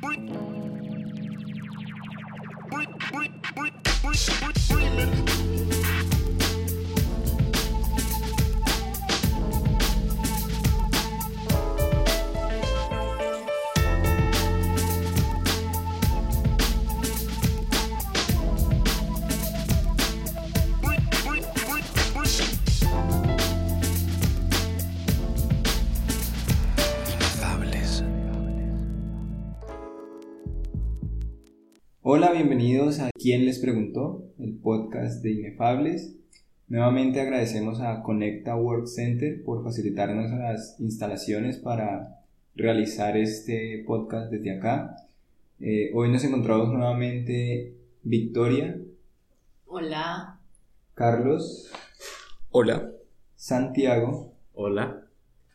Breathing. Hola, bienvenidos a ¿Quién les preguntó? El podcast de Inefables. Nuevamente agradecemos a Conecta Work Center por facilitarnos las instalaciones para realizar este podcast desde acá. Eh, hoy nos encontramos nuevamente Victoria. Hola. Carlos. Hola. Santiago. Hola.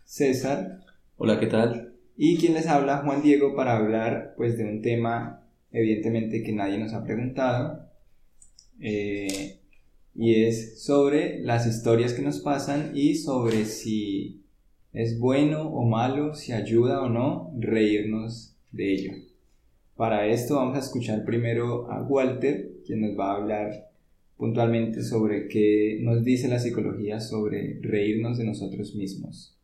César. Hola, ¿qué tal? Y quien les habla, Juan Diego, para hablar pues de un tema evidentemente que nadie nos ha preguntado, eh, y es sobre las historias que nos pasan y sobre si es bueno o malo, si ayuda o no reírnos de ello. Para esto vamos a escuchar primero a Walter, quien nos va a hablar puntualmente sobre qué nos dice la psicología sobre reírnos de nosotros mismos.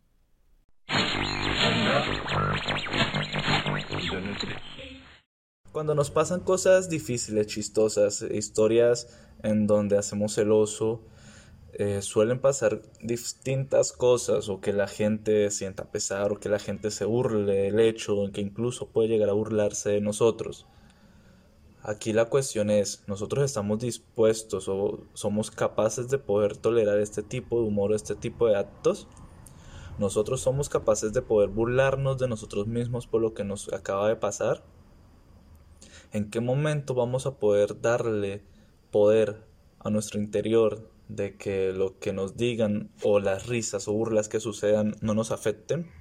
Cuando nos pasan cosas difíciles, chistosas, historias en donde hacemos el oso, eh, suelen pasar distintas cosas o que la gente sienta pesar o que la gente se burle del hecho en que incluso puede llegar a burlarse de nosotros. Aquí la cuestión es, ¿nosotros estamos dispuestos o somos capaces de poder tolerar este tipo de humor o este tipo de actos? ¿Nosotros somos capaces de poder burlarnos de nosotros mismos por lo que nos acaba de pasar? ¿En qué momento vamos a poder darle poder a nuestro interior de que lo que nos digan o las risas o burlas que sucedan no nos afecten?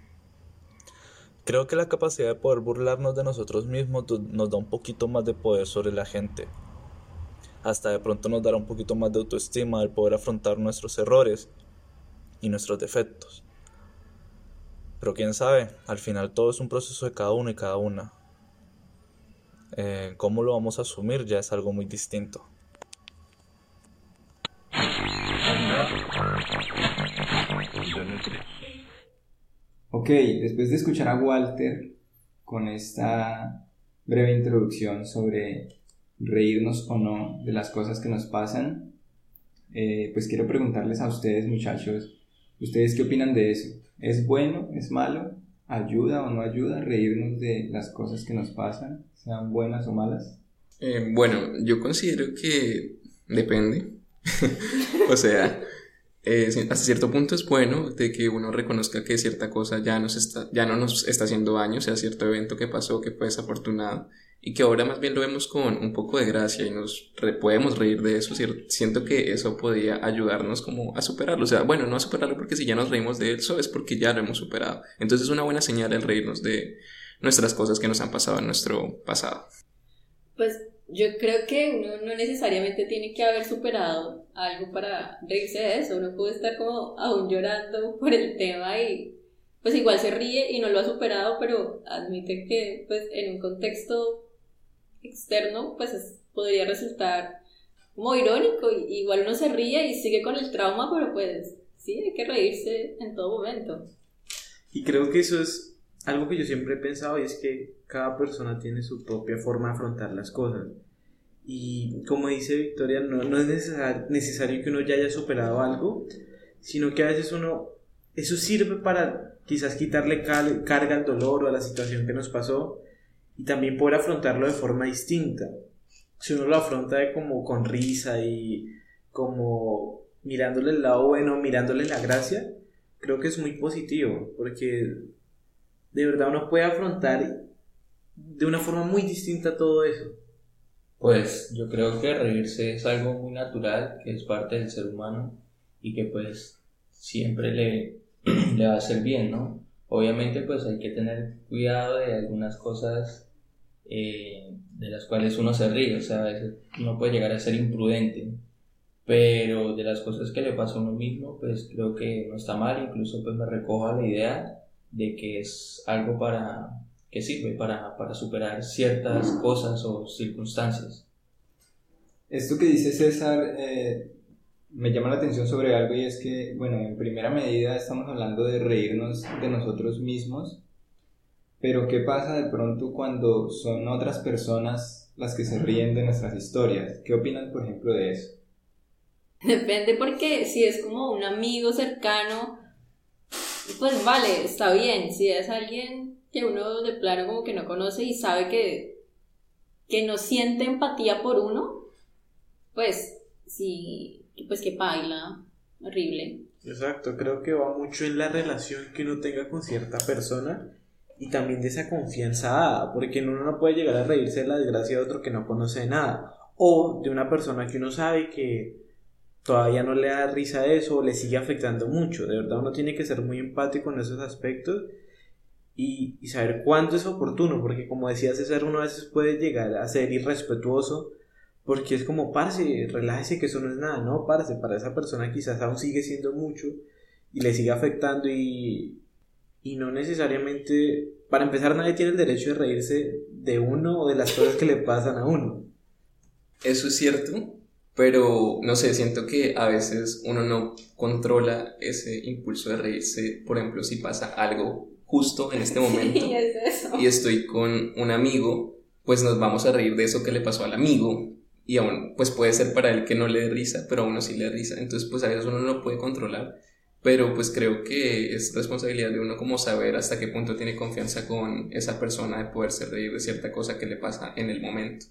Creo que la capacidad de poder burlarnos de nosotros mismos nos da un poquito más de poder sobre la gente. Hasta de pronto nos dará un poquito más de autoestima al poder afrontar nuestros errores y nuestros defectos. Pero quién sabe, al final todo es un proceso de cada uno y cada una. Eh, cómo lo vamos a asumir ya es algo muy distinto. Ok, después de escuchar a Walter con esta breve introducción sobre reírnos o no de las cosas que nos pasan, eh, pues quiero preguntarles a ustedes muchachos, ¿ustedes qué opinan de eso? ¿Es bueno? ¿Es malo? ¿Ayuda o no ayuda reírnos de las cosas que nos pasan, sean buenas o malas? Eh, bueno, yo considero que depende. o sea, eh, hasta cierto punto es bueno de que uno reconozca que cierta cosa ya, nos está, ya no nos está haciendo daño, sea cierto evento que pasó que fue desafortunado, y que ahora más bien lo vemos con un poco de gracia y nos podemos reír de eso. Siento que eso podría ayudarnos como a superarlo. O sea, bueno, no a superarlo porque si ya nos reímos de eso es porque ya lo hemos superado. Entonces es una buena señal el reírnos de nuestras cosas que nos han pasado en nuestro pasado. Pues yo creo que uno no necesariamente tiene que haber superado algo para reírse de eso. Uno puede estar como aún llorando por el tema y pues igual se ríe y no lo ha superado, pero admite que pues en un contexto externo, pues podría resultar como irónico. Igual uno se ríe y sigue con el trauma, pero pues sí, hay que reírse en todo momento. Y creo que eso es algo que yo siempre he pensado y es que cada persona tiene su propia forma de afrontar las cosas. Y como dice Victoria, no, no es necesario que uno ya haya superado algo, sino que a veces uno, eso sirve para quizás quitarle carga al dolor o a la situación que nos pasó y también poder afrontarlo de forma distinta. Si uno lo afronta de como con risa y como mirándole el lado bueno, mirándole la gracia, creo que es muy positivo, porque de verdad uno puede afrontar de una forma muy distinta todo eso. Pues yo creo que reírse es algo muy natural, que es parte del ser humano y que pues siempre le, le va a hacer bien, ¿no? Obviamente pues hay que tener cuidado de algunas cosas eh, de las cuales uno se ríe, o sea, uno puede llegar a ser imprudente, pero de las cosas que le pasa a uno mismo, pues creo que no está mal, incluso pues me recojo la idea de que es algo para que sirve para, para superar ciertas cosas o circunstancias. Esto que dice César eh, me llama la atención sobre algo y es que, bueno, en primera medida estamos hablando de reírnos de nosotros mismos, pero ¿qué pasa de pronto cuando son otras personas las que se ríen de nuestras historias? ¿Qué opinan, por ejemplo, de eso? Depende porque si es como un amigo cercano, pues vale, está bien. Si es alguien que uno de plano como que no conoce y sabe que, que no siente empatía por uno, pues sí, pues que baila, horrible. Exacto, creo que va mucho en la relación que uno tenga con cierta persona y también de esa confianza porque uno no puede llegar a reírse de la desgracia de otro que no conoce nada o de una persona que uno sabe que todavía no le da risa eso o le sigue afectando mucho. De verdad uno tiene que ser muy empático en esos aspectos y, y saber cuándo es oportuno, porque como decía César, uno a veces puede llegar a ser irrespetuoso porque es como, parce, relájese que eso no es nada, no, parce, para esa persona quizás aún sigue siendo mucho y le sigue afectando y, y no necesariamente, para empezar, nadie tiene el derecho de reírse de uno o de las cosas que le pasan a uno. Eso es cierto, pero no sé, siento que a veces uno no controla ese impulso de reírse, por ejemplo, si pasa algo justo en este momento Sí, es eso. y estoy con un amigo, pues nos vamos a reír de eso que le pasó al amigo y aún pues puede ser para él que no le dé risa, pero a uno sí le da risa, entonces pues a veces uno no lo puede controlar, pero pues creo que es responsabilidad de uno como saber hasta qué punto tiene confianza con esa persona de poderse reír de cierta cosa que le pasa en el momento.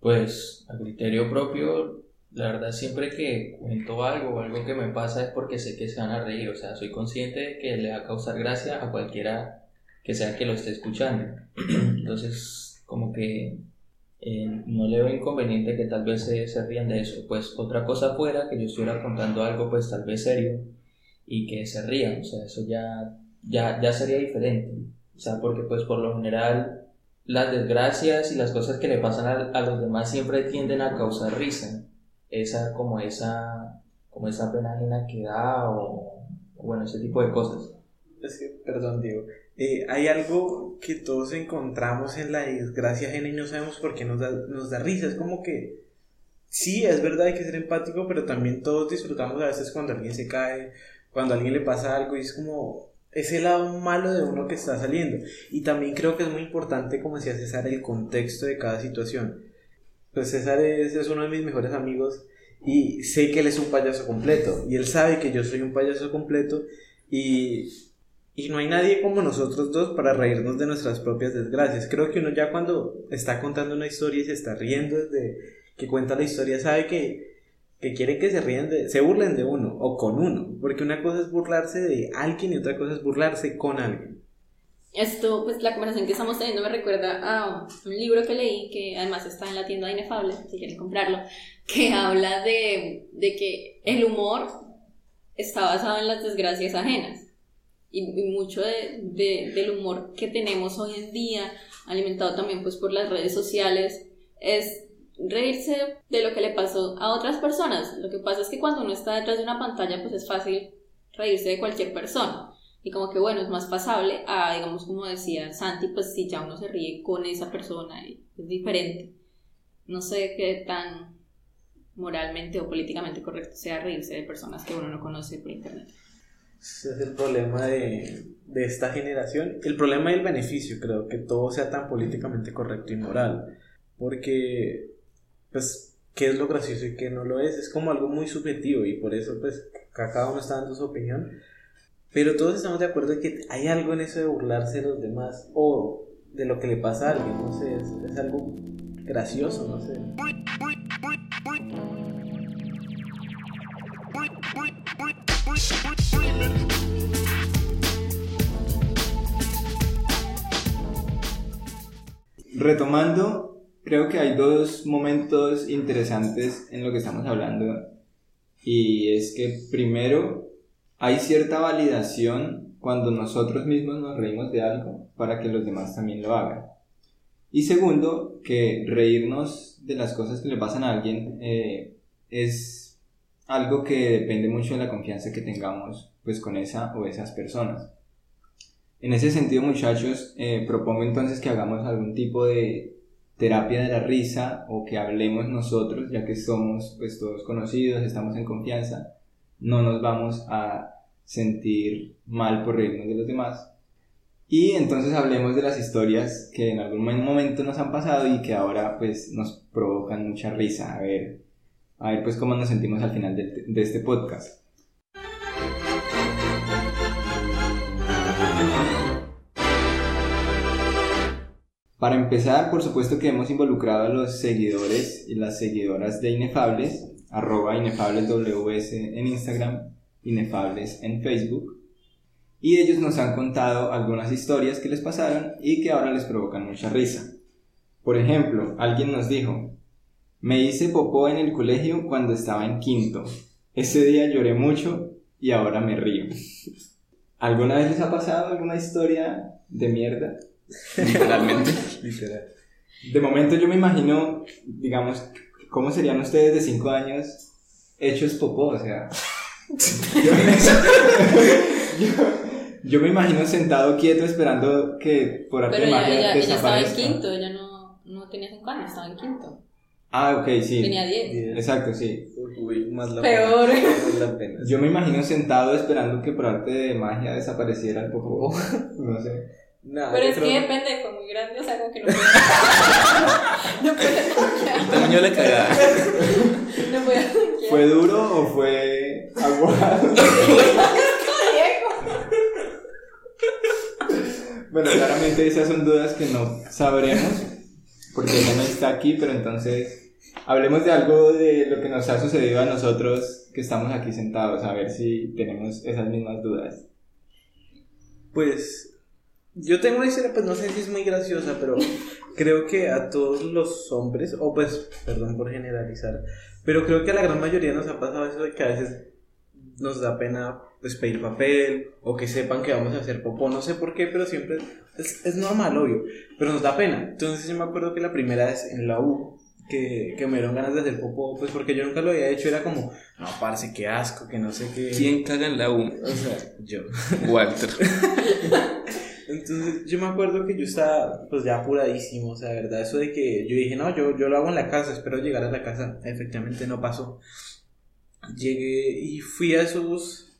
Pues a criterio propio, la verdad siempre que cuento algo o algo que me pasa es porque sé que se van a reír, o sea, soy consciente de que le va a causar gracia a cualquiera que sea que lo esté escuchando. Entonces, como que eh, no le veo inconveniente que tal vez se, se rían de eso. Pues otra cosa fuera que yo estuviera contando algo pues tal vez serio y que se rían, o sea, eso ya, ya, ya sería diferente. O sea, porque pues por lo general las desgracias y las cosas que le pasan a, los demás siempre tienden a causar risa. Esa, como esa, como esa pena ajena que da o, o bueno, ese tipo de cosas. Es que, perdón, Diego. Eh, hay algo que todos encontramos en la desgracia ajena y no sabemos por qué nos da, nos da risa. Es como que, sí, es verdad, hay que ser empático, pero también todos disfrutamos a veces cuando alguien se cae, cuando a alguien le pasa algo y es como ese lado malo de uno que está saliendo. Y también creo que es muy importante, como decía César, el contexto de cada situación. Pues César es, es uno de mis mejores amigos y sé que él es un payaso completo y él sabe que yo soy un payaso completo y y no hay nadie como nosotros dos para reírnos de nuestras propias desgracias. Creo que uno ya cuando está contando una historia y se está riendo desde que cuenta la historia sabe que, que quieren que se ríen de, se burlen de uno o con uno. Porque una cosa es burlarse de alguien y otra cosa es burlarse con alguien. Esto, pues la conversación que estamos teniendo me recuerda a un libro que leí, que además está en la tienda de Inefable, si quieren comprarlo, que habla de, de que el humor está basado en las desgracias ajenas. Y, y mucho de, de, del humor que tenemos hoy en día, alimentado también pues por las redes sociales, es reírse de lo que le pasó a otras personas. Lo que pasa es que cuando uno está detrás de una pantalla, pues es fácil reírse de cualquier persona. Y como que bueno, es más pasable a, digamos, como decía Santi, pues si ya uno se ríe con esa persona, y es diferente. No sé qué tan moralmente o políticamente correcto sea reírse de personas que uno no conoce por internet. Ese es el problema de, de esta generación. El problema y el beneficio, creo, que todo sea tan políticamente correcto y moral. Porque, pues, ¿qué es lo gracioso y qué no lo es? Es como algo muy subjetivo y por eso, pues, cada uno está dando su opinión. Pero todos estamos de acuerdo en que hay algo en eso de burlarse de los demás o de lo que le pasa a alguien, no sé, es, es algo gracioso, no sé. Retomando, creo que hay dos momentos interesantes en lo que estamos hablando. Y es que primero, hay cierta validación cuando nosotros mismos nos reímos de algo para que los demás también lo hagan. Y segundo, que reírnos de las cosas que le pasan a alguien eh, es algo que depende mucho de la confianza que tengamos pues con esa o esas personas. En ese sentido, muchachos, eh, propongo entonces que hagamos algún tipo de terapia de la risa o que hablemos nosotros, ya que somos pues todos conocidos, estamos en confianza, no nos vamos a sentir mal por reírnos de los demás. Y entonces hablemos de las historias que en algún momento nos han pasado y que ahora pues nos provocan mucha risa. A ver, a ver pues cómo nos sentimos al final de, de este podcast. Para empezar, por supuesto que hemos involucrado a los seguidores y las seguidoras de Inefables, arroba inefablesws en Instagram, Inefables en Facebook, y ellos nos han contado algunas historias que les pasaron y que ahora les provocan mucha risa. Por ejemplo, alguien nos dijo, me hice popó en el colegio cuando estaba en quinto. Ese día lloré mucho y ahora me río. ¿Alguna vez les ha pasado alguna historia de mierda? Literalmente. Literal. De momento yo me imagino, digamos, cómo serían ustedes de 5 años hechos popó, o sea... yo, yo- yo me imagino sentado quieto esperando que por arte Pero de magia ella, ella estaba en quinto, ella no, no tenía 5 años, estaba en quinto. Ah, ok, sí. Tenía 10. Exacto, sí. Uy, más la Peor. pena. Más la pena. Yo me imagino sentado esperando que por arte de magia desapareciera el popó. No sé. Nah, Pero es que depende, fue muy grande, o sea, como que no puede. no puede El tamaño la cagada. No puede ¿Fue duro o fue aguado? Bueno, claramente esas son dudas que no sabremos, porque ella no está aquí, pero entonces hablemos de algo de lo que nos ha sucedido a nosotros que estamos aquí sentados, a ver si tenemos esas mismas dudas. Pues yo tengo una historia, pues no sé si es muy graciosa, pero creo que a todos los hombres, o pues, perdón por generalizar, pero creo que a la gran mayoría nos ha pasado eso de que a veces nos da pena pues pedir papel o que sepan que vamos a hacer popó, no sé por qué, pero siempre es, es normal, obvio, pero nos da pena. Entonces yo me acuerdo que la primera vez en la U que, que me dieron ganas de hacer popó, pues porque yo nunca lo había hecho, era como, no, parce, qué asco, que no sé qué. ¿Quién caga en la U? O sea, yo. Walter. Entonces yo me acuerdo que yo estaba pues ya apuradísimo, o sea, verdad, eso de que yo dije, no, yo, yo lo hago en la casa, espero llegar a la casa, efectivamente no pasó. Llegué y fui a esos,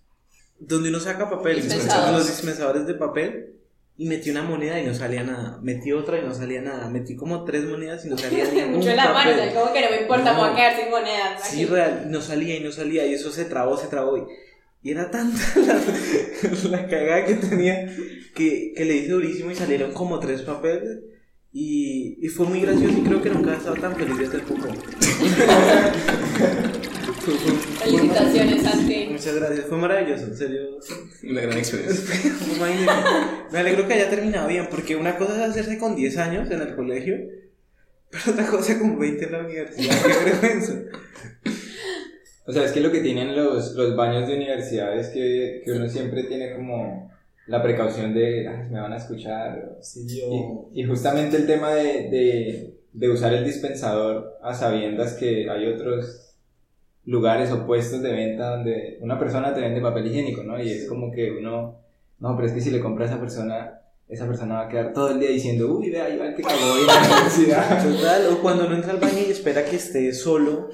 donde uno saca papel, Dispensadores. los dispensadores de papel, y metí una moneda y no salía nada, metí otra y no salía nada, metí como tres monedas y no salía ningún en la mano, papel. sea, como que no me importa, me voy a No. quedar sin monedas. Sí, real, no salía y no salía, y eso se trabó, se trabó. Y, y era tanta la, la cagada que tenía que, que le hice durísimo y salieron como tres papeles. Y, y fue muy gracioso y creo que nunca he estado tan feliz desde el poco. Felicitaciones, Santi. Muchas gracias, fue maravilloso, en serio. Una gran experiencia. Me alegro que haya terminado bien, porque una cosa es hacerse con 10 años en el colegio, pero otra cosa con 20 en la universidad. Qué vergüenza. O sea, es que lo que tienen los, los baños de universidad es que, que uno siempre tiene como la precaución de, "Ay, me van a escuchar. Sí, yo. Y, y justamente el tema de, de, de usar el dispensador a sabiendas que hay otros lugares o puestos de venta donde una persona te vende papel higiénico, ¿no? Y es como que uno, no, pero es que si le compra a esa persona, esa persona va a quedar todo el día diciendo, uy, vea, ahí va el que cagó en la universidad. Total, o cuando uno entra al baño y espera que esté solo,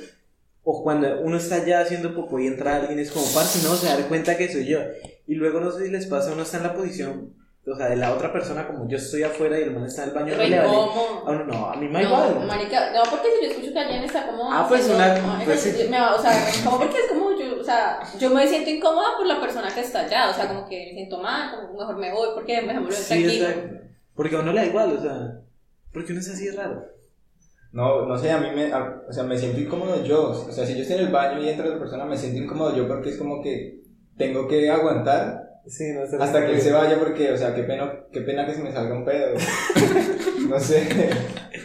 o cuando uno está ya haciendo popó y entra alguien, es como, parce, no, se da cuenta que soy yo. Y luego no sé si les pasa, uno está en la posición, o sea, de la otra persona, como yo estoy afuera y el man está en el baño, no Re le vale. incómodo. A uno no, a mí me No, igual. marica, no, porque si yo escucho que alguien está como... Ah, pues una- no, pues es- sí. me va- o sea, como porque es como yo, o sea, yo me siento incómoda por la persona que está allá, o sea, como que me siento mal, como mejor me voy, porque mejor me Sí, aquí. exacto. Porque a uno le da igual, o sea, porque uno es así raro. No, no sé, a mí me, a- o sea, me siento incómodo yo. O sea, si yo estoy en el baño y entra otra persona, me siento incómodo yo porque es como que tengo que aguantar Sí, no sé. hasta que él se vaya porque, o sea, qué pena, qué pena que se me salga un pedo. No sé.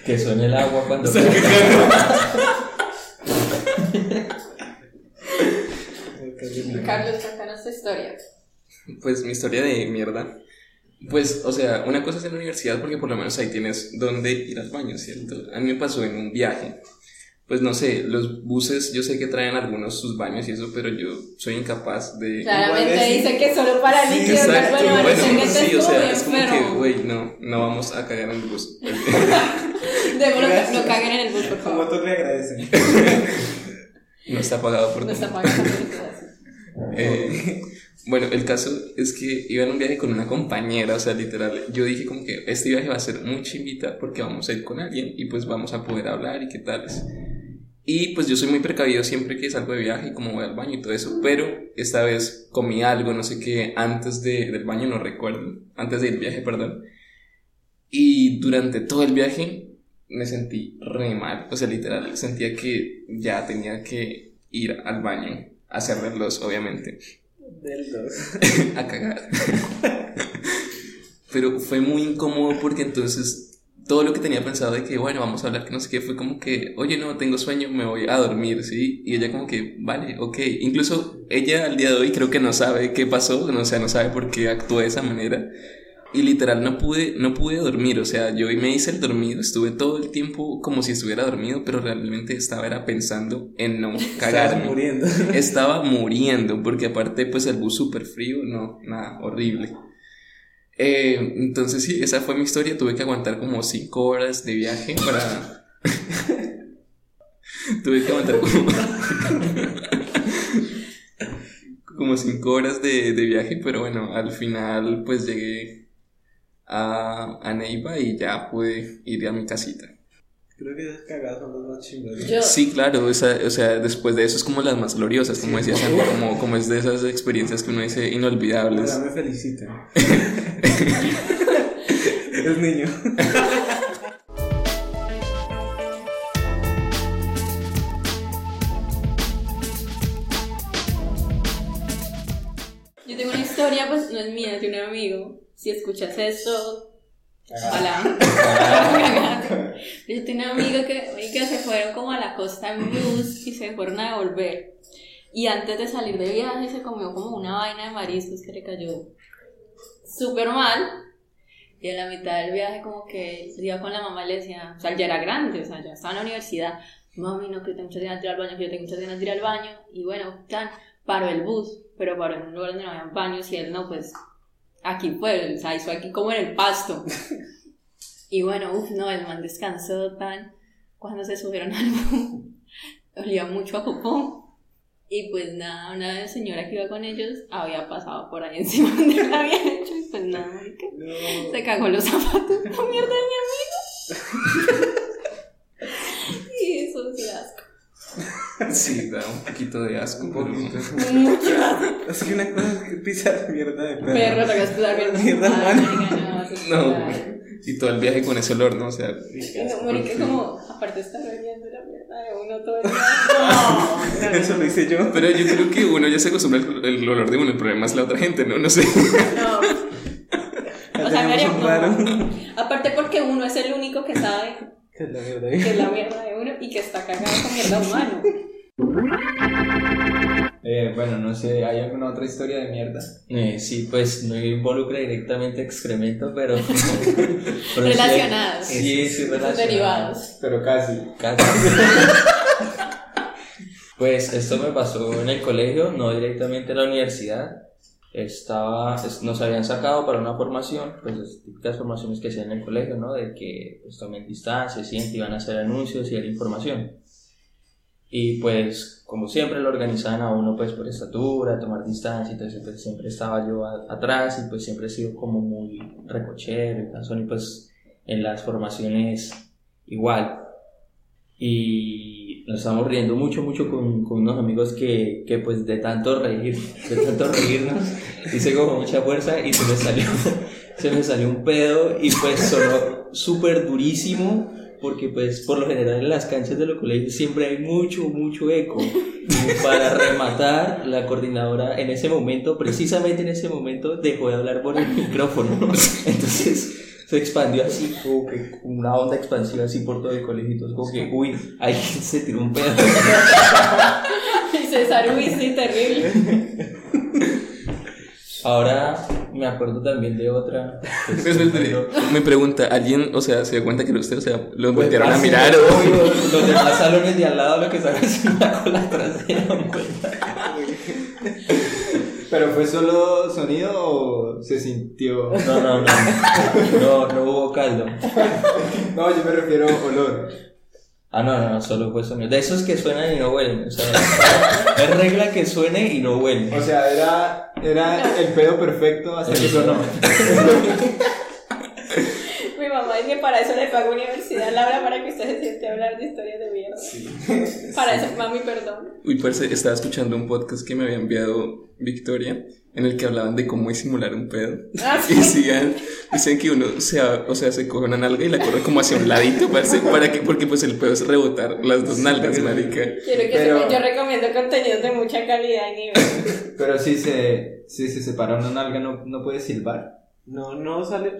Que suene el agua cuando... Carlos, cuéntanos tu historia. Pues mi historia de mierda. Pues, o sea, una cosa es en la universidad porque por lo menos ahí tienes donde ir al baño, ¿cierto? A mí me pasó en un viaje. pues no sé, los buses yo sé que traen algunos sus baños y eso, pero yo soy incapaz de... Claramente dice que solo para Sí, líquidos, Exacto, bueno, bueno, que sí, o sea, es como que, güey, no, no vamos a cagar en el bus. Démoslo, no caguen en el bus, por Como favor. todos le agradecen. No está pagado por No está pagando por. Eh, bueno, el caso es que iba en un viaje con una compañera, o sea, literal, yo dije como que este viaje va a ser muy chimbita porque vamos a ir con alguien y pues vamos a poder hablar y qué tales. Y pues yo soy muy precavido siempre que salgo de viaje y como voy al baño y todo eso, pero esta vez comí algo, no sé qué, antes de, del baño, no recuerdo, antes del viaje, perdón. Y durante todo el viaje me sentí re mal, o sea, literal, sentía que ya tenía que ir al baño, a cerrarlos, obviamente Del dos. a cagar. Pero fue muy incómodo porque entonces todo lo que tenía pensado de que, bueno, vamos a hablar, que no sé qué, fue como que, oye, no, tengo sueño, me voy a dormir, ¿sí? Y ella como que, vale, ok. Incluso ella al día de hoy creo que no sabe qué pasó, o sea, no sabe por qué actuó de esa manera. Y literal no pude, no pude dormir, o sea, yo me hice el dormido, estuve todo el tiempo como si estuviera dormido, pero realmente estaba era pensando en no cagarme. muriendo. Estaba muriendo, porque aparte, pues el bus súper frío, no, nada, horrible. Eh, entonces, sí, esa fue mi historia. Tuve que aguantar como 5 horas de viaje para. Tuve que aguantar como. como 5 horas de, de viaje, pero bueno, al final, pues llegué a, a Neiva y ya pude ir a mi casita. Creo que esas cagadas son las más chingadas. Yo, Sí, claro, esa, o sea, después de eso es como las más gloriosas, como decía Santi, como, como es de esas experiencias que uno dice inolvidables. Ahora me felicitan. es niño. yo tengo una historia, pues no es mía, es de un amigo. Si escuchas esto, ojalá. Yo tenía un amigo que, que se fueron como a la costa en bus y se fueron a devolver. Y antes de salir de viaje se comió como una vaina de mariscos que le cayó súper mal. Y en la mitad del viaje como que iba con la mamá y le decía, o sea, ya era grande, o sea, ya estaba en la universidad. Mami, no, que tengo muchas ganas de ir al baño, que yo tengo muchas ganas de ir al baño. Y bueno, tan, paró el bus, pero paró en un lugar donde no había baños y él no, pues aquí fue, o sea, hizo aquí como en el pasto. Y bueno, uff, no, el man descansó tan cuando se subieron al bus. Olía mucho a popó. Y pues nada, una señora que iba con ellos había pasado por ahí encima de lo había hecho y pues nada, se cagó los zapatos. ¡La mierda de mi amigo! y eso sí da asco. Sí, da un poquito de asco, Un pero- poquito. Mucho asco. Es que una cosa es que pisar mierda de perro. Perro, te vas a estar viendo. Mierda, marica, no, y todo el viaje con ese olor, ¿no? O sea, No, marica, como, aparte está bebiendo la mierda de uno todo el día. No, no, Eso lo hice yo. pero yo creo que uno ya se acostumbra al el olor de uno, el problema es la otra gente, ¿no? No sé. no. O sea, haría un no. Aparte porque uno es el único que sabe Que es la mierda. que es la mierda de uno y que está cagado con mierda humano. Eh, bueno, no sé, ¿hay alguna otra historia de mierda? Eh, sí, pues no involucra directamente excremento, pero. pero sí- Relacionados. Sí, sí, relacionados. derivados. Pero casi. Casi. Pues esto me pasó en el colegio, no directamente en la universidad. Estaba, es- nos habían sacado para una formación, pues las típicas formaciones que hacían en el colegio, ¿no? De que pues, tomen distancia, sienten, iban a hacer anuncios y dar información. Y pues, como siempre, lo organizaban a uno pues por estatura, tomar distancia, entonces pues siempre estaba yo a- atrás y pues siempre he sido como muy recochero y canzón y pues en las formaciones igual. Y nos estamos riendo mucho, mucho con, con unos amigos que, que pues de tanto reír, de tanto reírnos, hice como mucha fuerza y se me salió, se me salió un pedo y pues sonó súper durísimo porque pues por lo general en las canchas de los colegios siempre hay mucho, mucho eco. Para rematar, la coordinadora en ese momento, precisamente en ese momento, dejó de hablar por el micrófono. Entonces se expandió así, como que una onda expansiva así por todo el colegio. Entonces, como que, uy, alguien se tiró un pedo. César, uy, sí, terrible. Ahora me acuerdo también de otra. espera. cuando- Me pregunta, ¿alguien, o sea, se dio cuenta que era usted? O sea, los Pues, voltearon a mirar no, o...? obvio, Los demás salones de al lado lo que sacan es una cola trasera. ¿Pero fue solo sonido o se sintió? No, no, no. No, no hubo caldo. No, yo me refiero a olor. Ah, no, no, no, solo fue sonido. De esos que suenan y no huelen. O sea, es regla que suene y no huele. O sea, era, era el pedo perfecto hasta que sonó. Mi mamá dice que para eso le pago universidad, Laura, para que usted se siente a hablar de historias de mierda. Para eso, mami, perdón. Uy, parce, estaba escuchando un podcast que me había enviado Victoria, en el que hablaban de cómo disimular un pedo. Ah, Y decían, dicen que uno se, o sea, se coge una nalga y la corre como hacia un ladito, parce, para que, porque pues el pedo es rebotar las dos nalgas, marica. Quiero que Pero- yo recomiendo contenidos de mucha calidad y nivel. Pero si se, si se separa una nalga, no, no puede silbar. No, no sale.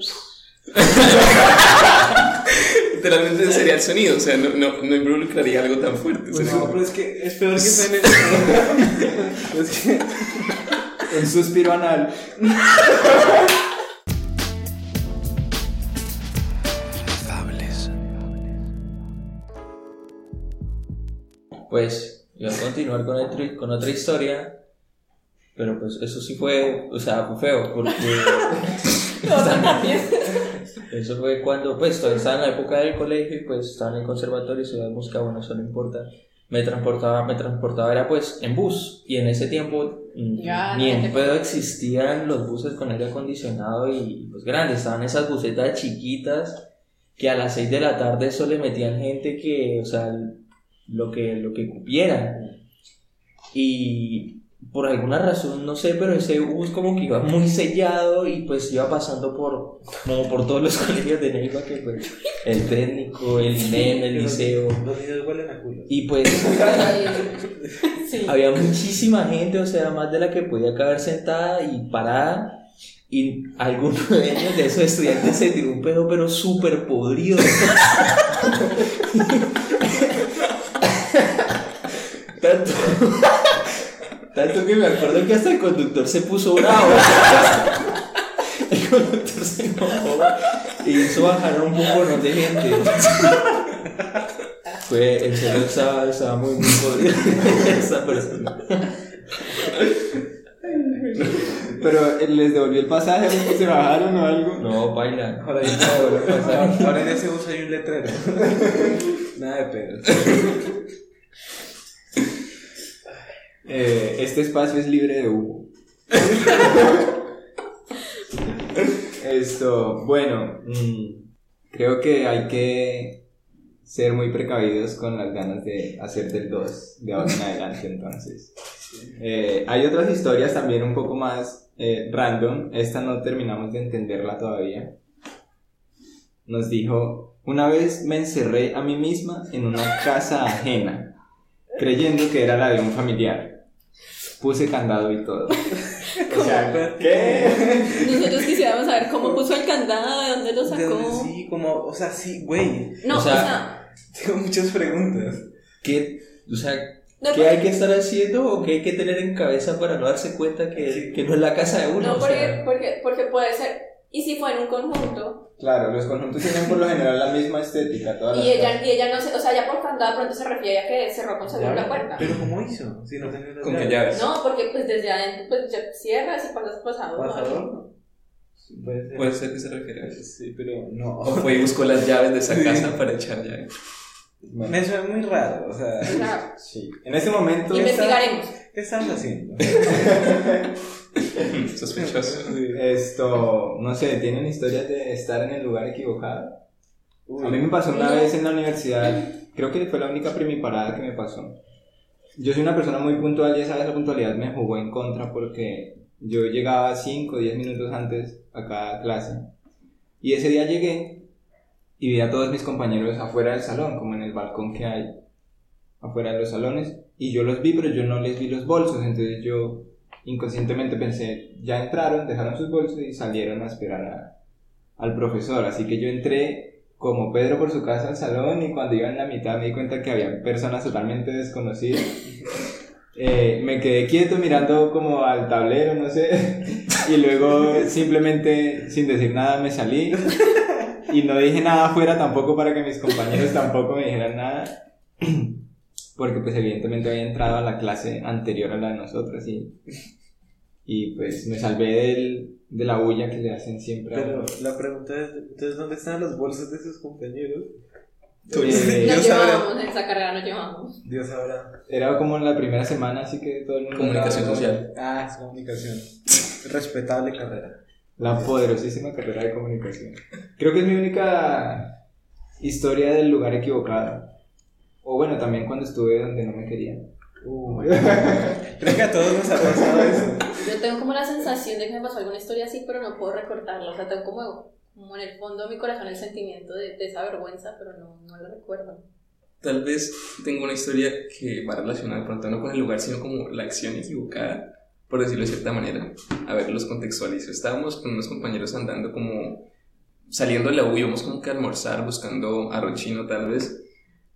Literalmente sería el sonido, o sea, no, no, no involucraría algo tan fuerte. Pues no, pero es que es peor que suene. es que. Un suspiro anal. Pues iba a continuar con, otro- con otra historia. Pero pues eso sí fue, o sea, fue feo, porque eso fue cuando, pues, todavía estaba en la época del colegio y pues estaba en el conservatorio, estudiaba música, bueno, eso no importa. Me transportaba, me transportaba, era pues en bus, y en ese tiempo mm, Ya, ni en pedo existían los buses con aire acondicionado y pues grandes, estaban esas busetas chiquitas que a las 6 de la tarde eso le metían gente que, o sea, lo que, lo que cupiera. Y por alguna razón, no sé, pero ese bus como que iba muy sellado y pues iba pasando por, como por todos los colegios de Neiva, que pues el técnico, el INEM, el liceo. Los niños huelen a culo. Y pues Sí. había muchísima gente, o sea, más de la que podía caber sentada y parada. Y algunos de ellos, de esos estudiantes, se tiró un pedo, pero súper podrido. tanto, tanto que me acuerdo que hasta el conductor se puso bravo. El conductor se enojó y hizo bajar un poco de gente. Fue, en serio, estaba, estaba muy, muy podrido esa persona. Pero eh, les devolvió el pasaje, ¿no? se bajaron o algo. No, baila. Ahora, ahora, ahora en ese bus hay un letrero. Nada de pedos. Eh, este espacio es libre de humo. Esto, bueno, mm, creo que hay que ser muy precavidos con las ganas de hacer del 2 de ahora en adelante, entonces. Eh, hay otras historias también un poco más eh, random. Esta no terminamos de entenderla todavía. Nos dijo, una vez me encerré a mí misma en una casa ajena, creyendo que era la de un familiar. Puse candado y todo. O sea, ¿qué? Nosotros quisiéramos saber cómo puso el candado, de dónde lo sacó. sí, como, o sea, sí, güey. No, O o sea, Tengo muchas preguntas. ¿Qué, o sea, no, ¿qué hay que estar haciendo o qué hay que tener en cabeza para no darse cuenta que, que no es la casa de uno? no o porque, sea, porque, porque puede ser. Y si fue en un conjunto, Claro, los conjuntos tienen por lo general la misma estética. Todas las y ella, casas. y ella no se, o sea, ya por candado pronto se refiere a que cerró con seguro la puerta. Pero ¿cómo hizo? Si no tenía las Con qué llaves. No, porque pues desde adentro, pues ya cierras y pasas pasado. ¿no? ¿Pasador? Puede ser. Puede ser que se refiere a eso. Sí, pero no. O fue y buscó las llaves de esa casa para echar llaves. Bueno, Me suena muy raro, o sea. O sea, sí. En este momento. investigaremos. ¿Qué estás haciendo? Sospechoso. Esto, no sé, ¿tienen historias de estar en el lugar equivocado? Uy. A mí me pasó una vez en la universidad, creo que fue la única primiparada que me pasó. Yo soy una persona muy puntual y esa vez la puntualidad me jugó en contra porque yo llegaba 5 o 10 minutos antes a cada clase. Y ese día llegué y vi a todos mis compañeros afuera del salón, como en el balcón que hay afuera de los salones. Y yo los vi, pero yo no les vi los bolsos. Entonces yo inconscientemente pensé, ya entraron, dejaron sus bolsos y salieron a esperar a- al profesor. Así que yo entré como Pedro por su casa al salón y cuando iba en la mitad me di cuenta que había personas totalmente desconocidas. Eh, me quedé quieto mirando como al tablero, no sé. Y luego simplemente sin decir nada me salí y no dije nada afuera tampoco para que mis compañeros tampoco me dijeran nada. Porque pues evidentemente había entrado a la clase anterior a la de nosotros y, y pues me salvé del, de la bulla que le hacen siempre a Pero uno. la pregunta es, entonces, ¿dónde están los bolsos de sus compañeros? Eh, Nos Dios sabrá. llevábamos, en esa carrera nos llevábamos. Dios sabrá. Era como en la primera semana, así que todo el mundo... Comunicación social. Ah, es comunicación. Respetable carrera. La poderosísima carrera de comunicación. Creo que es mi única historia del lugar equivocado. O bueno, también cuando estuve donde no me querían. Uh, Creo que a todos nos ha pasado eso. Yo tengo como la sensación de que me pasó alguna historia así, pero no puedo recordarla. O sea, tengo como, como en el fondo de mi corazón el sentimiento de, de esa vergüenza, pero no, no la recuerdo. Tal vez tengo una historia que va relacionada pronto no con el lugar, sino como la acción equivocada, por decirlo de cierta manera. A ver, los contextualizo. Estábamos con unos compañeros andando como saliendo de la U, íbamos como que a almorzar, buscando arroz chino tal vez.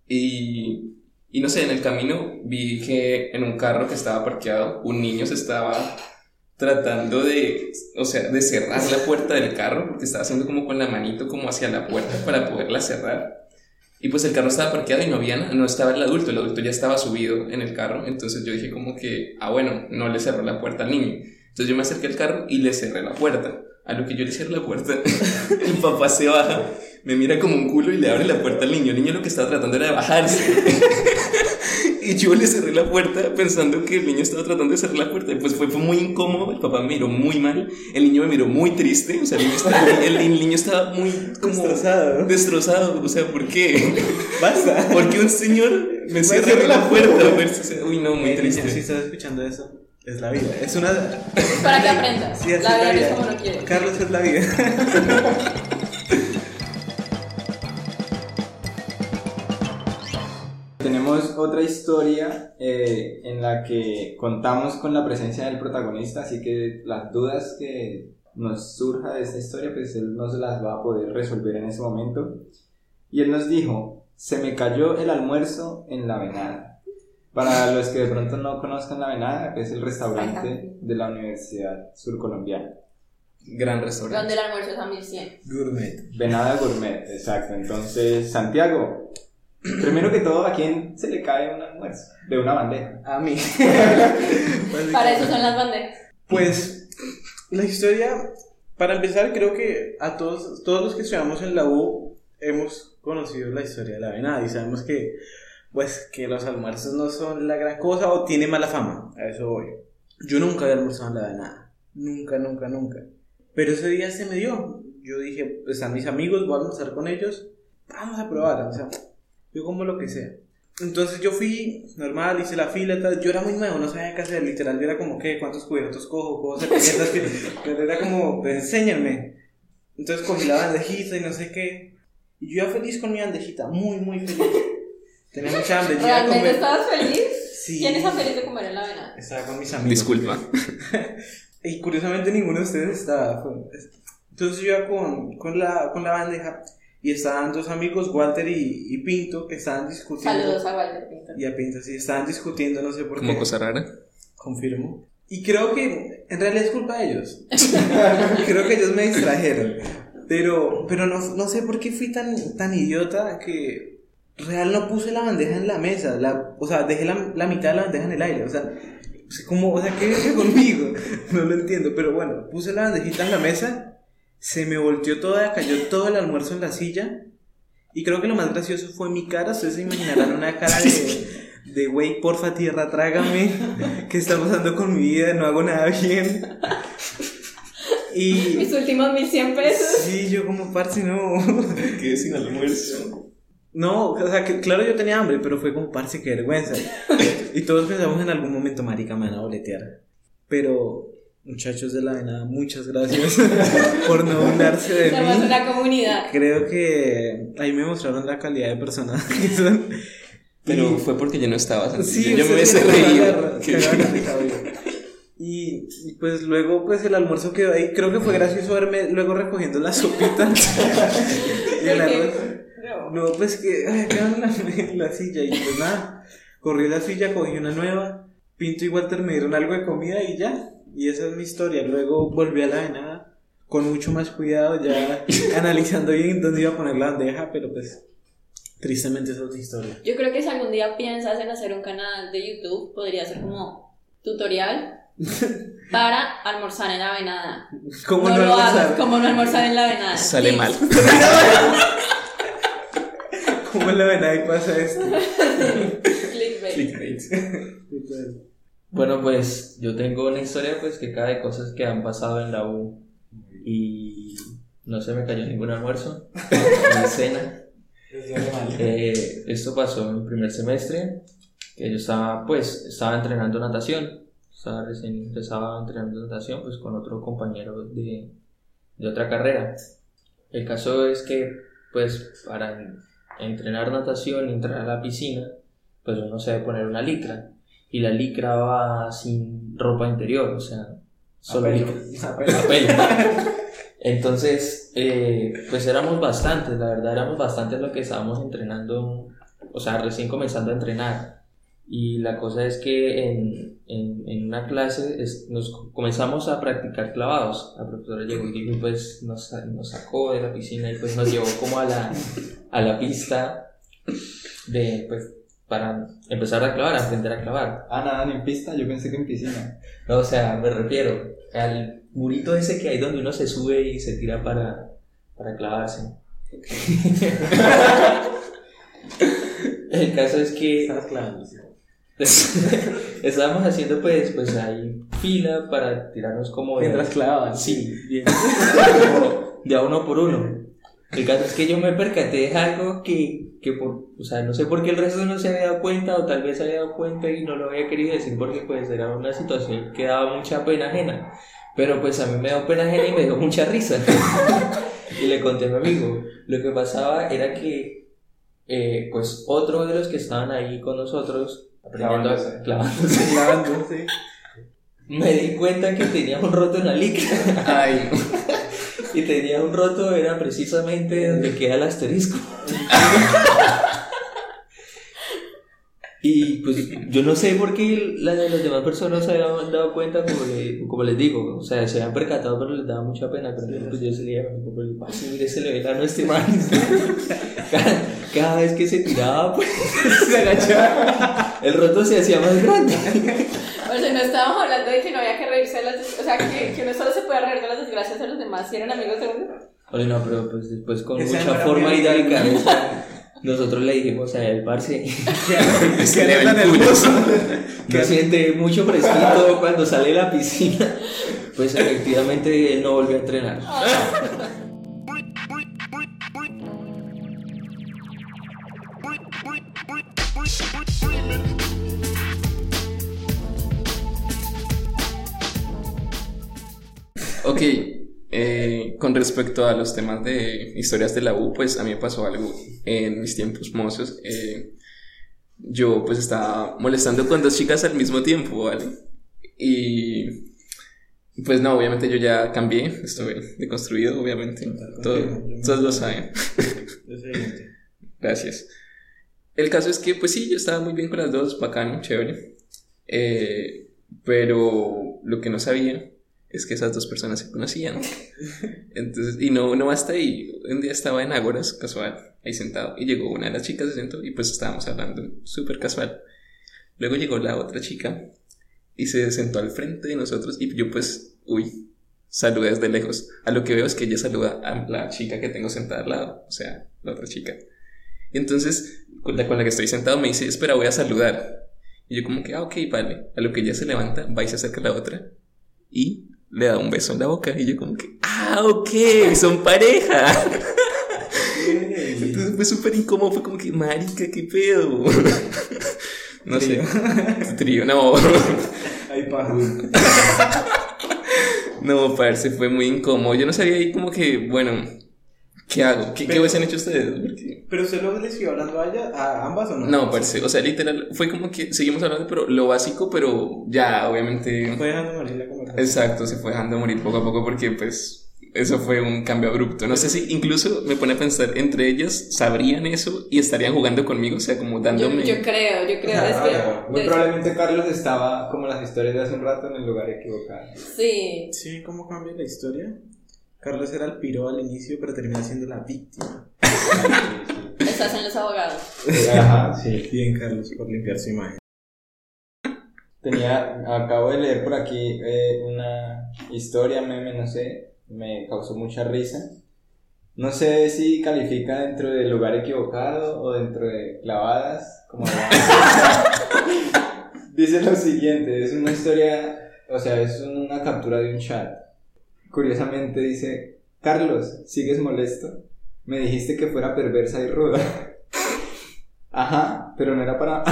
Y, y no sé, en el camino vi que en un carro que estaba parqueado, un niño se estaba tratando de, o sea, de cerrar la puerta del carro, porque estaba haciendo como con la manito como hacia la puerta para poderla cerrar. Y pues el carro estaba parqueado y no había no estaba el adulto, el adulto ya estaba subido en el carro, entonces yo dije como que, ah bueno, no le cerró la puerta al niño. Entonces yo me acerqué al carro y le cerré la puerta. A lo que yo le cierro la puerta, el papá se baja, me mira como un culo y le abre la puerta al niño. El niño lo que estaba tratando era de bajarse. Y yo le cerré la puerta pensando que el niño estaba tratando de cerrar la puerta. Y pues fue, fue muy incómodo. El papá me miró muy mal. El niño me miró muy triste. O sea, el niño estaba, el, el niño estaba muy como Destrozado. destrozado. O sea, ¿por qué? Basta. Porque un señor me cierra la puerta. pues, o sea, uy, no, muy Eh, si triste. estás escuchando eso, es la vida. Es una. Para que aprendas. Sí, así la vida es como quieres. Carlos es la vida. Tenemos otra historia eh, en la que contamos con la presencia del protagonista, así que las dudas que nos surja de esta historia, pues él no se las va a poder resolver en ese momento. Y él nos dijo, se me cayó el almuerzo en la venada. Para los que de pronto no conozcan la venada, es el restaurante de la Universidad Surcolombiana. Gran restaurante. Donde el almuerzo es a 1100. Gourmet. Venada Gourmet, exacto. Entonces, Santiago, primero que todo, ¿a quién se le cae un almuerzo? De una bandeja. A mí. Para eso son las bandejas. Pues la historia, para empezar, creo que a todos, todos los que estudiamos en la U hemos conocido la historia de la venada y sabemos que, pues, que los almuerzos no son la gran cosa o tiene mala fama. A eso voy. Yo nunca había almorzado en la venada. Nunca, nunca, nunca. Pero ese día se me dio. Yo dije, pues están mis amigos, voy a almorzar con ellos. Vamos a probar. O sea, yo como lo que sea. Entonces yo fui, normal, hice la fila, tal. yo era muy nuevo, no sabía qué hacer, literal, yo era como, ¿qué? ¿Cuántos cubiertos cojo? ¿Cómo se cubiertas? Pero era como, pues, enséñame. Entonces cogí la bandejita y no sé qué. Y yo ya feliz con mi bandejita, muy, muy feliz. Tenía mucha hambre, ¿Realmente comer. estabas feliz? Sí. ¿Quién está feliz de comer en la avena? Estaba con mis amigos. Disculpa. Y curiosamente ninguno de ustedes estaba. Entonces yo iba con, con, la, con la bandeja y estaban dos amigos, Walter y, y Pinto, que estaban discutiendo. Saludos a Walter Pinto. Y a Pinto, sí, estaban discutiendo, no sé por Como qué. cosa rara. Confirmo. Y creo que en realidad es culpa de ellos. creo que ellos me distrajeron. Pero, pero no, no sé por qué fui tan, tan idiota que real no puse la bandeja en la mesa. La, o sea, dejé la, la mitad de la bandeja en el aire. O sea, como, o sea, ¿qué viene conmigo? No lo entiendo. Pero bueno, puse la bandejita en la mesa. Se me volteó toda, cayó todo el almuerzo en la silla. Y creo que lo más gracioso fue mi cara. Ustedes se imaginarán una cara de, de güey, porfa, tierra, trágame. ¿Qué está pasando con mi vida? No hago nada bien. Y. Mis últimos 1100 pesos. Sí, yo como parce, no. Quedé sin almuerzo. No, o sea, que claro yo tenía hambre, pero fue como parce, qué vergüenza. Y todos pensamos en algún momento, marica, me van a boletear. Pero, muchachos de la venada, muchas gracias por no burlarse de Somos mí. una comunidad. Creo que ahí me mostraron la calidad de persona que son. Pero Y- fue porque yo no estaba. Santi. Sí, yo, yo me hubiese reído. y pues luego pues el almuerzo quedó ahí. Creo que fue gracioso verme luego recogiendo la sopita y el arroz. No, pues que ay, quedaron en la, la silla y pues nada. Corrí la silla, cogí una nueva. Pinto y Walter me dieron algo de comida y ya. y esa es mi historia. Luego volví a la venada con mucho más cuidado, ya analizando bien dónde iba a poner la bandeja, pero pues tristemente esa es otra historia. Yo creo que si algún día piensas en hacer un canal de YouTube, podría ser como tutorial para almorzar en la venada. ¿Cómo no, no, lo almorzar? hagas, como no almorzar en la venada. Sale Tips. mal. ¿Cómo la venada y pasa esto? Clickbait. Total. Bueno, pues yo tengo una historia pues que cae de cosas que han pasado en la U y no se me cayó ningún almuerzo ni cena. Eh, esto pasó en el primer semestre, que yo estaba pues estaba entrenando natación, estaba recién empezaba entrenando natación pues con otro compañero de, de otra carrera. El caso es que pues para entrenar natación y entrar a la piscina pues uno se debe poner una licra y la licra va sin ropa interior, o sea, solo pelo. licra. A pelo. A pelo. Entonces, eh, pues éramos bastantes, la verdad éramos bastantes los que estábamos entrenando, o sea, recién comenzando a entrenar. Y la cosa es que en, en, en una clase es- nos comenzamos a practicar clavados. La profesora llegó y pues nos, nos sacó de la piscina y pues nos llevó como a la, a la pista de, pues, para empezar a clavar, a aprender a clavar. Ah, nada, ni en pista, yo pensé que en piscina. No, o sea, me refiero al murito ese que hay donde uno se sube y se tira para, para clavarse. El caso es que Estabas clavando, sí. estábamos haciendo pues, pues ahí fila para tirarnos como Mientras clavaban. Sí, bien. Como de a uno por uno. El caso es que yo me percaté de algo que, que por, o sea, no sé por qué el resto no se había dado cuenta o tal vez se había dado cuenta y no lo había querido decir porque pues era una situación que daba mucha pena ajena. Pero pues a mí me dio pena ajena y me dio mucha risa. y le conté a mi amigo. Lo que pasaba era que eh, pues otro de los que estaban ahí con nosotros aprendiendo Clavándose. clavándose, Clavando, sí. me di cuenta que tenía un roto en la licra. Ay, Y tenía un roto, era precisamente donde queda el asterisco. Y pues yo no sé por qué la de las demás personas se habían dado cuenta, porque, como les digo, o sea, se habían percatado, pero les daba mucha pena. Pero pues yo se le como el pase, mire, se le ve la este man. Cada, cada vez que se tiraba, pues Se agachaba. el roto se hacía más grande. O sea, no estábamos hablando de que no había que reírse de las O sea, que, que uno solo se puede reír de las desgracias de los demás si eran amigos de uno. Oye, no, pero pues después con Esa mucha no forma delicadeza, nosotros le dijimos a él, parce. le el culo. hermoso. que siente mucho fresquito cuando sale de la piscina. Pues efectivamente él no volvió a entrenar. Ok, eh, con respecto a los temas de historias de la U, pues a mí me pasó algo en mis tiempos mozos. eh, yo pues estaba molestando con dos chicas al mismo tiempo, ¿vale? Y pues no, obviamente yo ya cambié, estoy deconstruido, obviamente. Todo- todos lo saben. Gracias. El caso es que, pues sí, yo estaba muy bien con las dos, bacano, chévere. Eh, pero lo que no sabía es que esas dos personas se conocían. Entonces, y no, no basta ahí. Un día estaba en Ágoras, casual, ahí sentado, y llegó una de las chicas, se sentó, y pues estábamos hablando súper casual. Luego llegó la otra chica y se sentó al frente de nosotros, y yo, pues, uy, saludé desde lejos. A lo que veo es que ella saluda a la chica que tengo sentada al lado, o sea, la otra chica. Y entonces, con la, con la que estoy sentado me dice, espera, voy a saludar. Y yo como que, ah, ok, vale. A lo que ella se levanta, va y se acerca a la otra. Y le da un beso en la boca. Y yo como que, ah, ok, son pareja. Entonces fue súper incómodo, fue como que, marica, qué pedo. No sé. Trío, no. Ahí paja. No, parce, fue muy incómodo. Yo no sabía ahí como que, bueno, ¿qué hago? ¿Qué, ¿qué hubiesen hecho ustedes? Porque- ¿Pero usted luego les iba hablando a ella, a ambas o no? No, parce, o sea, literal, fue como que seguimos hablando, pero lo básico, pero ya, obviamente, Fue dejando morir la conversación. Exacto, se fue dejando morir poco a poco porque, pues, eso fue un cambio abrupto. No sé si incluso me pone a pensar, entre ellas sabrían eso y estarían jugando conmigo, o sea, como Yo, dándome... yo creo, yo creo. es que- Ah, Muy de- probablemente Carlos estaba, como las historias de hace un rato, en el lugar equivocado. Sí, Sí, ¿cómo cambia la historia? Carlos era el piro al inicio, pero termina siendo la víctima. estás en los abogados. Ajá, sí. Bien, Carlos, por limpiar su imagen. Tenía, acabo de leer por aquí eh, una historia, meme, no sé, me causó mucha risa. No sé si califica dentro del lugar equivocado o dentro de clavadas, como Dice lo siguiente, es una historia, o sea, es una captura de un chat. Curiosamente dice, Carlos, ¿sigues molesto? Me dijiste que fuera perversa y ruda. Ajá, pero no era para...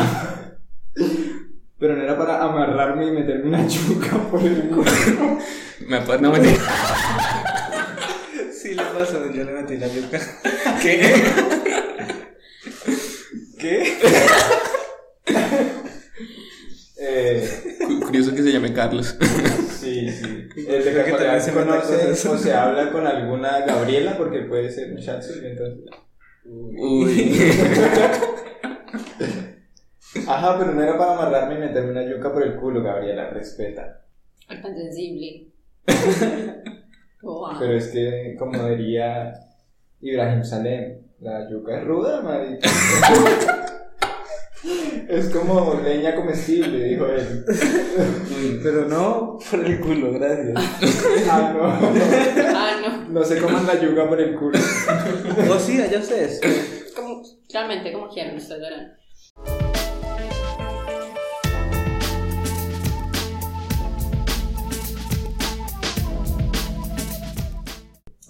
Pero no era para amarrarme y meterme una chuca por el culo. Me no, mentira. Sí, le pasó, yo le metí la yuca. ¿Qué? ¿Qué? eh, Cu- Curioso que se llame Carlos. sí, sí. El de que también se conoce o se habla con alguna Gabriela porque puede ser un chat entonces. Uy. Ajá, pero no era para amarrarme y meterme una yuca por el culo, Gabriela, respeta. Tan sensible. Wow. Pero es que, como diría Ibrahim Salem, la yuca es ruda, marica. es como leña comestible, dijo él. Pero no por el culo, gracias. Ah, no. Ah, no. No se coman la yuca por el culo. O sí, allá ustedes. Como, realmente, como quieran, ustedes verán.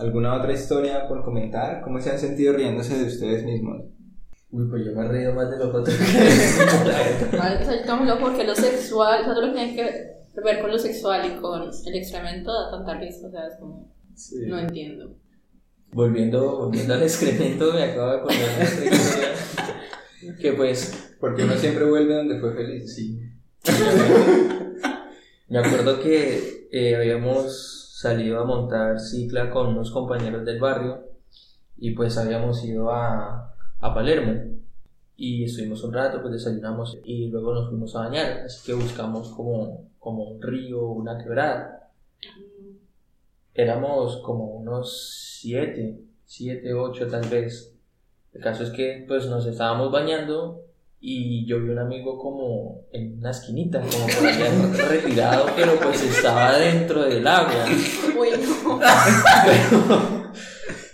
¿Alguna otra historia por comentar? ¿Cómo se han sentido riéndose de ustedes mismos? Uy, pues yo me he reído más de los otros. Tomo porque lo sexual, todo lo que tiene que ver con lo sexual y con el excremento da tanta risa, o sea, es como, no entiendo. volviendo, volviendo al excremento, me acabo de acordar de esta historia. Que pues, Porque uno siempre vuelve donde fue feliz. sí. Me acuerdo que eh, habíamos salido a montar cicla con unos compañeros del barrio y pues habíamos ido a, a Palermo y estuvimos un rato, pues desayunamos y luego nos fuimos a bañar, así que buscamos como, como un río, una quebrada. Éramos como unos siete, siete, ocho tal vez. El caso es que pues nos estábamos bañando y yo vi un amigo como en una esquinita, como por allá retirado, pero pues estaba dentro del agua. Pero,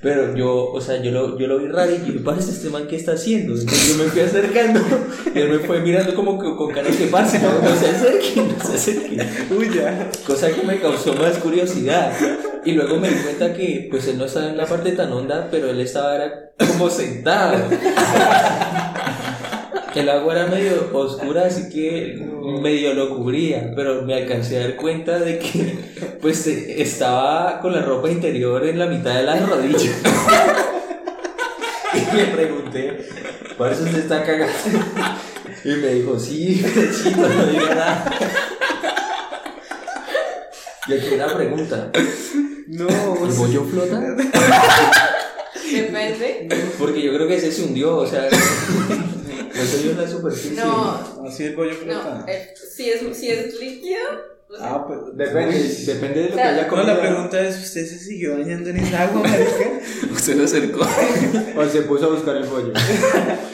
pero yo, o sea, yo lo, yo lo vi raro y yo, parece este man que está haciendo. Entonces yo me fui acercando y él me fue mirando como que con cara de parce, no, no se acerque, no se acerque. Uy, ya. Cosa que me causó más curiosidad. Y luego me di cuenta que pues él no estaba en la parte tan honda, pero él estaba era como sentado. El agua era medio oscura, así que medio lo cubría, pero me alcancé a dar cuenta de que pues eh, estaba con la ropa interior en la mitad de las rodillas. y le pregunté, ¿por eso usted está cagando? Y me dijo, sí, chico, no diga nada. Y aquí una pregunta, No, ¿el bollo flota? Depende. Porque yo creo que ese se hundió, o sea, no superficie. No, Así el bollo no. eh, si, es, si es líquido, pues, Ah, pues. Depende, depende de lo O sea, que haya No, comido. la pregunta es: ¿usted se siguió bañando en esa agua, marica? Usted se acercó. O se puso a buscar el pollo.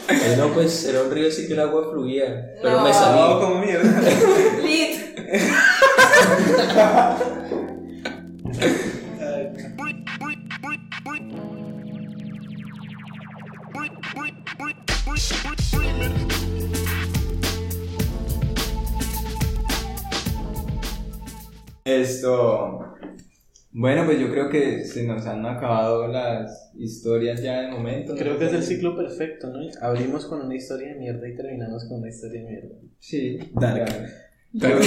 Eh, no, pues era un río, sí que el agua fluía, pero No. me No, salí. como mierda. lit. Esto. Bueno, pues yo creo que se nos han acabado las historias ya de momento. ¿no? Creo que es el ciclo perfecto, ¿no? Abrimos con una historia de mierda y terminamos con una historia de mierda. Sí. Ya. Creo,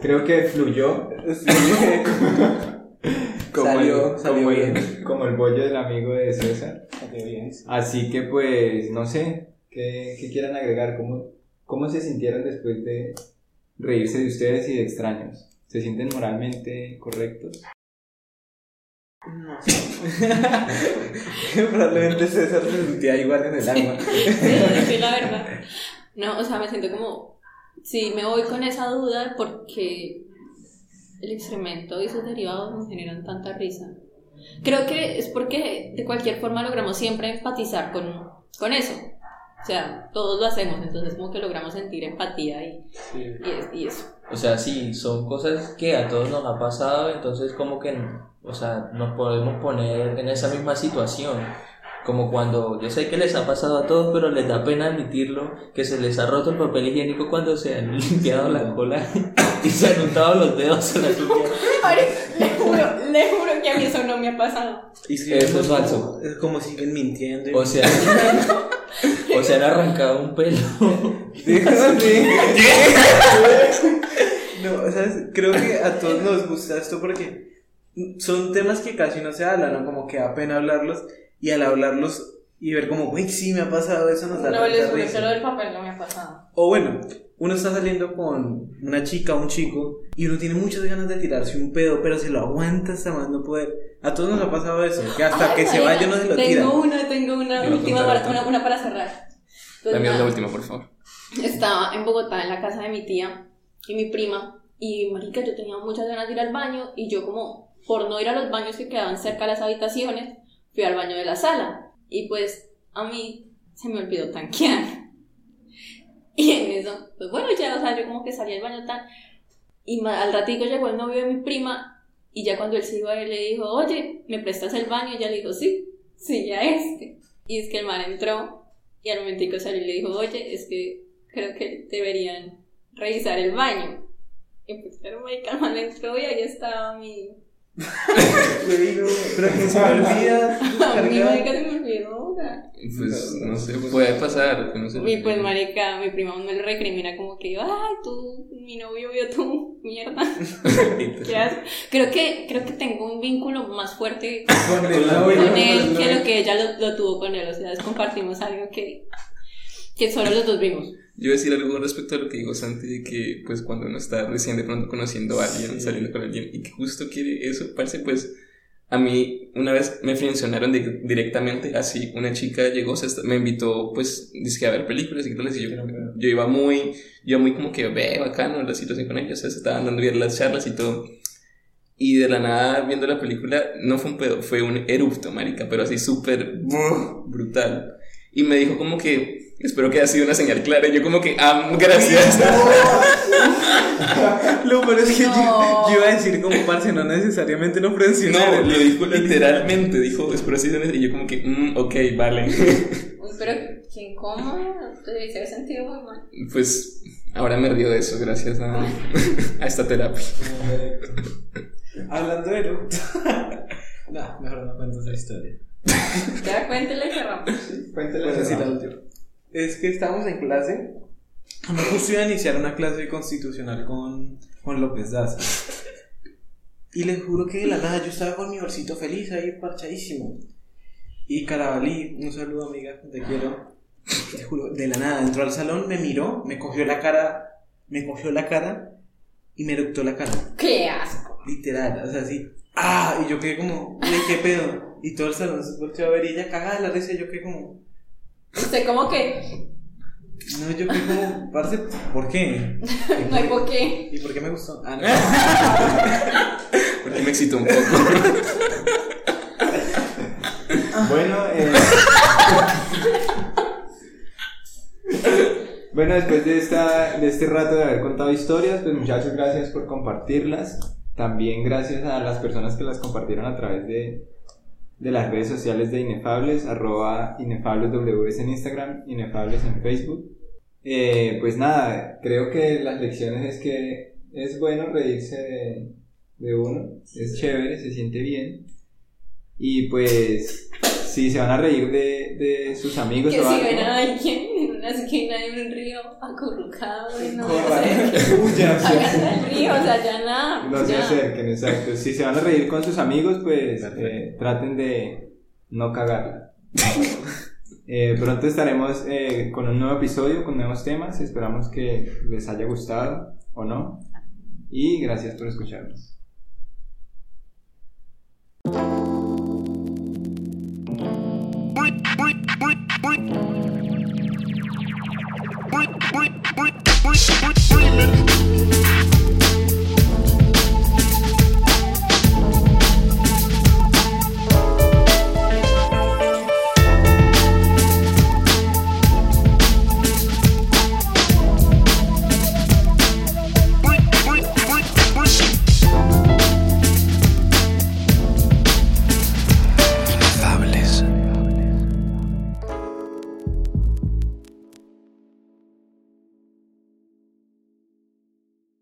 creo que fluyó. Como, Salió- el, salió como, el- como el bollo del amigo de César. Salió bien, sí. Así que pues, no sé, ¿qué, qué quieran agregar? ¿Cómo, ¿Cómo se sintieron después de reírse de ustedes y de extraños? ¿Se sienten moralmente correctos? No sé. Probablemente César se sentía igual en el agua. Sí, sí, la verdad. No, o sea, me siento como. Sí, me voy con esa duda porque el excremento y sus derivados me generan tanta risa. Creo que es porque de cualquier forma logramos siempre empatizar con, con eso. O sea, todos lo hacemos, entonces como que logramos sentir empatía y, y, es- y eso. O sea, sí, son cosas que a todos nos ha pasado, entonces como que, o sea, nos podemos poner en esa misma situación. Como cuando, yo sé que les ha pasado a todos, pero les da pena admitirlo, que se les ha roto el papel higiénico cuando se han limpiado la cola y se han untado los dedos en la. Ay, le juro, le juro que a mí eso no me ha pasado. Y si Eso es como- falso. Es como siguen mintiendo. y- O sea, o se han arrancado un pelo. No, o sea, creo que a todos nos gusta esto porque son temas que casi no se hablan, ¿no? Como que da pena hablarlos y al hablarlos y ver como, güey, sí me ha pasado eso, nos da No, les juro risa". que lo del papel no me ha pasado. O bueno, uno está saliendo con una chica o un chico y uno tiene muchas ganas de tirarse un pedo, pero se lo aguanta hasta más no poder. A todos nos ha pasado eso, que hasta Ay, que se vaya no se lo tengo tira. una, tengo una Yo voy a última para, una, una para cerrar. Dame la última, por favor. Estaba en Bogotá en la casa de mi tía y mi prima y marica yo tenía muchas ganas de ir al baño y yo como por no ir a los baños que quedaban cerca de las habitaciones fui al baño de la sala y pues a mí se me olvidó tanquear y en eso pues bueno ya o sea yo como que salí al baño tan y al ratico llegó el novio de mi prima y ya cuando él se iba él le dijo oye me prestas el baño y ella le dijo sí sí ya este y es que el man entró y al momentico salió y le dijo oye es que creo que deberían revisar el baño. Y pues, pero marica, el man entró y ahí estaba mi... No, pero que se me olvida. A mí, marica, se me olvidó. o sea. Pues no sé, puede pasar. No sé. Y pues, marica, mi prima me lo recrimina como que, ay, tú, mi novio vio tu mierda. ¿Qué haces? Creo que, creo que tengo un vínculo más fuerte Con el con novio, él que lo que ella lo, lo tuvo con él. O sea, compartimos algo que, que solo los dos vimos. Yo voy a decir algo respecto a lo que dijo Santi, de que pues cuando uno está recién de pronto conociendo a alguien, saliendo con alguien, y que justo quiere eso, parece pues... A mí una vez me mencionaron directamente así, una chica llegó, se me invitó pues dizque, a ver películas y tales, y yo, yo iba muy, yo muy como que ve bacano la situación con ella, o sea, se estaban dando bien las charlas y todo. Y de la nada, viendo la película, no fue un pedo, fue un erupto, marica, pero así súper brutal. Y me dijo como que, espero que haya sido una señal clara. Y yo como que, ah, gracias. Lo peor es que yo, No. yo iba a decir como parce, no necesariamente no presionar. No, lo dijo literalmente, dijo, espero que haya sido una Y yo como que, mm, ok, vale. Uy, pero qué incómodo. Te hice sentido muy mal. Pues ahora me río de eso gracias a, a esta terapia. Hablando de eructo. no, mejor no cuento esa historia. Ya cuéntela y cerramos. Cuéntale Pues la última. Es que estábamos en clase. No, justo iba a iniciar una clase constitucional con, con López Daza. Y les juro que de la nada yo estaba con mi bolsito feliz ahí parchadísimo. Y Carabalí, un saludo amiga, te quiero. Te juro, de la nada entró al salón, me miró, me cogió la cara, me cogió la cara y me eructó la cara. Qué asco. Literal, o sea, así. ¡Ah! Y yo quedé como, "Güey, ¿qué pedo? Y todo el salón se volteó a ver y ella cagada de la risa y yo quedé como, Usted como que no, yo como, parce, ¿por qué? no hay por qué. ¿Y por qué me gustó? Ah, no. Porque me excitó un poco. Bueno, eh... bueno, después de, esta, de este rato de haber contado historias, pues muchachos, gracias por compartirlas. También gracias a las personas que las compartieron a través de, de las redes sociales de Inefables, arroba inefablesws en Instagram, inefables en Facebook. Eh, pues nada, creo que las lecciones es que es bueno reírse de, de uno, es chévere, se siente bien. Y pues, si se van a reír de, de sus amigos Que o si algo, ven a alguien en una esquina de un río acurrucado y no se huyan, río, o sea, ya nada. no se ya. acerquen, exacto. Si se van a reír con sus amigos, pues eh, traten de no cagarla. Eh, pronto estaremos eh, con un nuevo episodio, con nuevos temas. Esperamos que les haya gustado o no. Y gracias por escucharnos. breathe